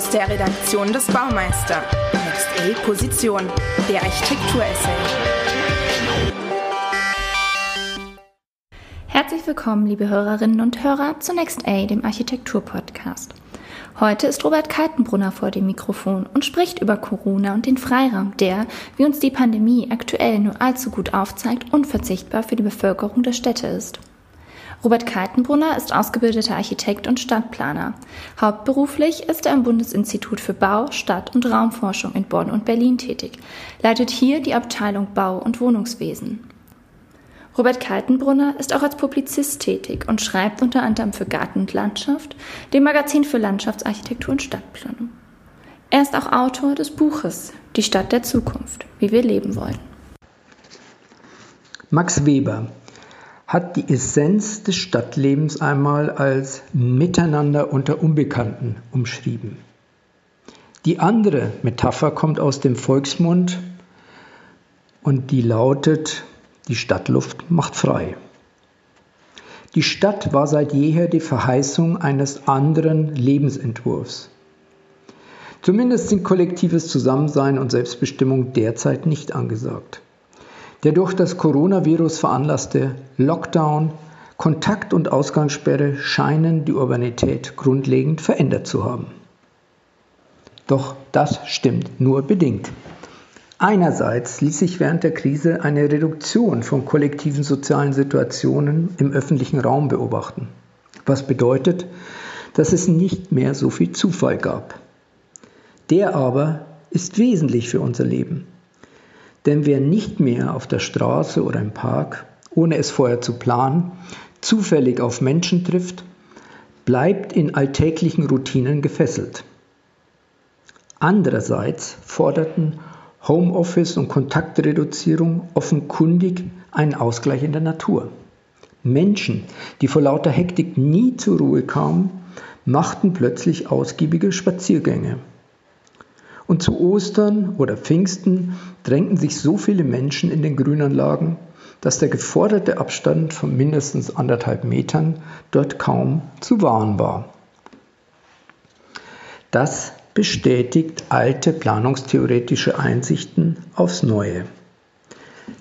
Aus der Redaktion des Baumeister. Next A Position. Der Architekturessay. Herzlich willkommen, liebe Hörerinnen und Hörer, zu Next A, dem Architektur-Podcast. Heute ist Robert Kaltenbrunner vor dem Mikrofon und spricht über Corona und den Freiraum, der, wie uns die Pandemie aktuell nur allzu gut aufzeigt, unverzichtbar für die Bevölkerung der Städte ist. Robert Kaltenbrunner ist ausgebildeter Architekt und Stadtplaner. Hauptberuflich ist er am Bundesinstitut für Bau, Stadt- und Raumforschung in Bonn und Berlin tätig, leitet hier die Abteilung Bau- und Wohnungswesen. Robert Kaltenbrunner ist auch als Publizist tätig und schreibt unter anderem für Garten und Landschaft, dem Magazin für Landschaftsarchitektur und Stadtplanung. Er ist auch Autor des Buches Die Stadt der Zukunft, wie wir leben wollen. Max Weber hat die Essenz des Stadtlebens einmal als Miteinander unter Unbekannten umschrieben. Die andere Metapher kommt aus dem Volksmund und die lautet, die Stadtluft macht frei. Die Stadt war seit jeher die Verheißung eines anderen Lebensentwurfs. Zumindest sind kollektives Zusammensein und Selbstbestimmung derzeit nicht angesagt. Der durch das Coronavirus veranlasste Lockdown, Kontakt- und Ausgangssperre scheinen die Urbanität grundlegend verändert zu haben. Doch das stimmt nur bedingt. Einerseits ließ sich während der Krise eine Reduktion von kollektiven sozialen Situationen im öffentlichen Raum beobachten, was bedeutet, dass es nicht mehr so viel Zufall gab. Der aber ist wesentlich für unser Leben. Denn wer nicht mehr auf der Straße oder im Park, ohne es vorher zu planen, zufällig auf Menschen trifft, bleibt in alltäglichen Routinen gefesselt. Andererseits forderten Homeoffice und Kontaktreduzierung offenkundig einen Ausgleich in der Natur. Menschen, die vor lauter Hektik nie zur Ruhe kamen, machten plötzlich ausgiebige Spaziergänge. Und zu Ostern oder Pfingsten drängten sich so viele Menschen in den Grünanlagen, dass der geforderte Abstand von mindestens anderthalb Metern dort kaum zu wahren war. Das bestätigt alte planungstheoretische Einsichten aufs Neue.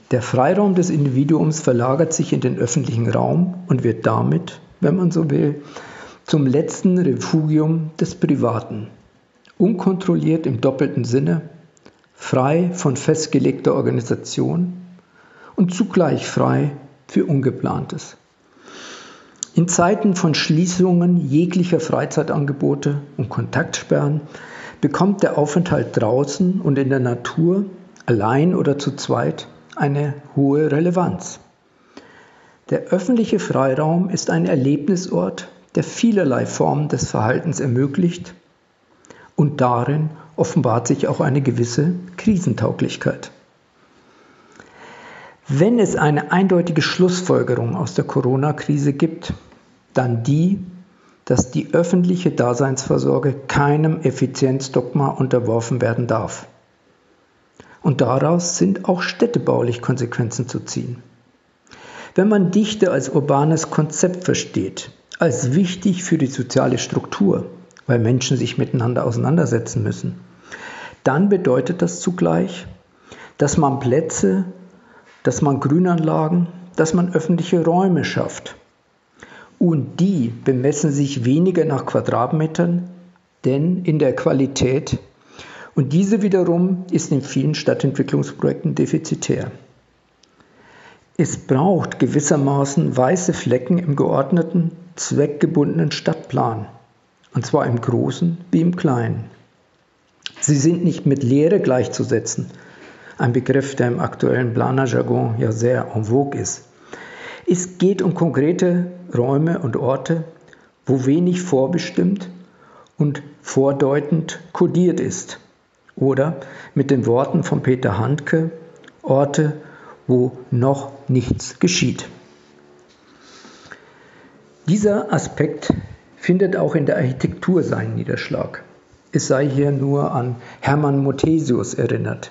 Der Freiraum des Individuums verlagert sich in den öffentlichen Raum und wird damit, wenn man so will, zum letzten Refugium des Privaten unkontrolliert im doppelten Sinne, frei von festgelegter Organisation und zugleich frei für Ungeplantes. In Zeiten von Schließungen jeglicher Freizeitangebote und Kontaktsperren bekommt der Aufenthalt draußen und in der Natur, allein oder zu zweit, eine hohe Relevanz. Der öffentliche Freiraum ist ein Erlebnisort, der vielerlei Formen des Verhaltens ermöglicht und darin offenbart sich auch eine gewisse Krisentauglichkeit. Wenn es eine eindeutige Schlussfolgerung aus der Corona-Krise gibt, dann die, dass die öffentliche Daseinsvorsorge keinem Effizienzdogma unterworfen werden darf. Und daraus sind auch städtebaulich Konsequenzen zu ziehen. Wenn man Dichte als urbanes Konzept versteht, als wichtig für die soziale Struktur, weil Menschen sich miteinander auseinandersetzen müssen, dann bedeutet das zugleich, dass man Plätze, dass man Grünanlagen, dass man öffentliche Räume schafft. Und die bemessen sich weniger nach Quadratmetern, denn in der Qualität. Und diese wiederum ist in vielen Stadtentwicklungsprojekten defizitär. Es braucht gewissermaßen weiße Flecken im geordneten, zweckgebundenen Stadtplan und zwar im Großen wie im Kleinen. Sie sind nicht mit Lehre gleichzusetzen, ein Begriff, der im aktuellen Planerjargon ja sehr en vogue ist. Es geht um konkrete Räume und Orte, wo wenig vorbestimmt und vordeutend kodiert ist. Oder mit den Worten von Peter Handke, Orte, wo noch nichts geschieht. Dieser Aspekt findet auch in der Architektur seinen Niederschlag. Es sei hier nur an Hermann Mothesius erinnert.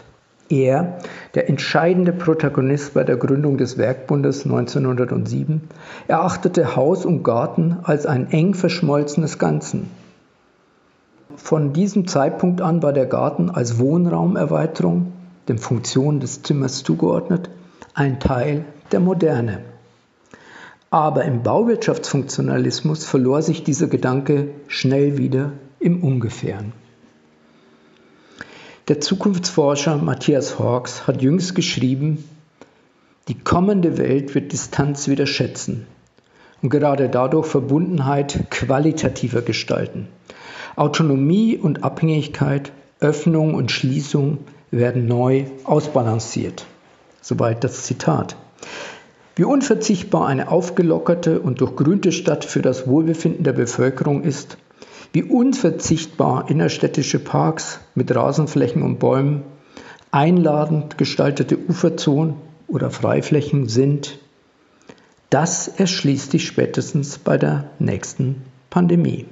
Er, der entscheidende Protagonist bei der Gründung des Werkbundes 1907, erachtete Haus und Garten als ein eng verschmolzenes Ganzen. von diesem Zeitpunkt an war der Garten als Wohnraumerweiterung, den Funktionen des Zimmers zugeordnet, ein Teil der Moderne. Aber im Bauwirtschaftsfunktionalismus verlor sich dieser Gedanke schnell wieder im Ungefähren. Der Zukunftsforscher Matthias Hawks hat jüngst geschrieben, die kommende Welt wird Distanz wieder schätzen und gerade dadurch Verbundenheit qualitativer gestalten. Autonomie und Abhängigkeit, Öffnung und Schließung werden neu ausbalanciert. Soweit das Zitat. Wie unverzichtbar eine aufgelockerte und durchgrünte Stadt für das Wohlbefinden der Bevölkerung ist, wie unverzichtbar innerstädtische Parks mit Rasenflächen und Bäumen, einladend gestaltete Uferzonen oder Freiflächen sind, das erschließt sich spätestens bei der nächsten Pandemie.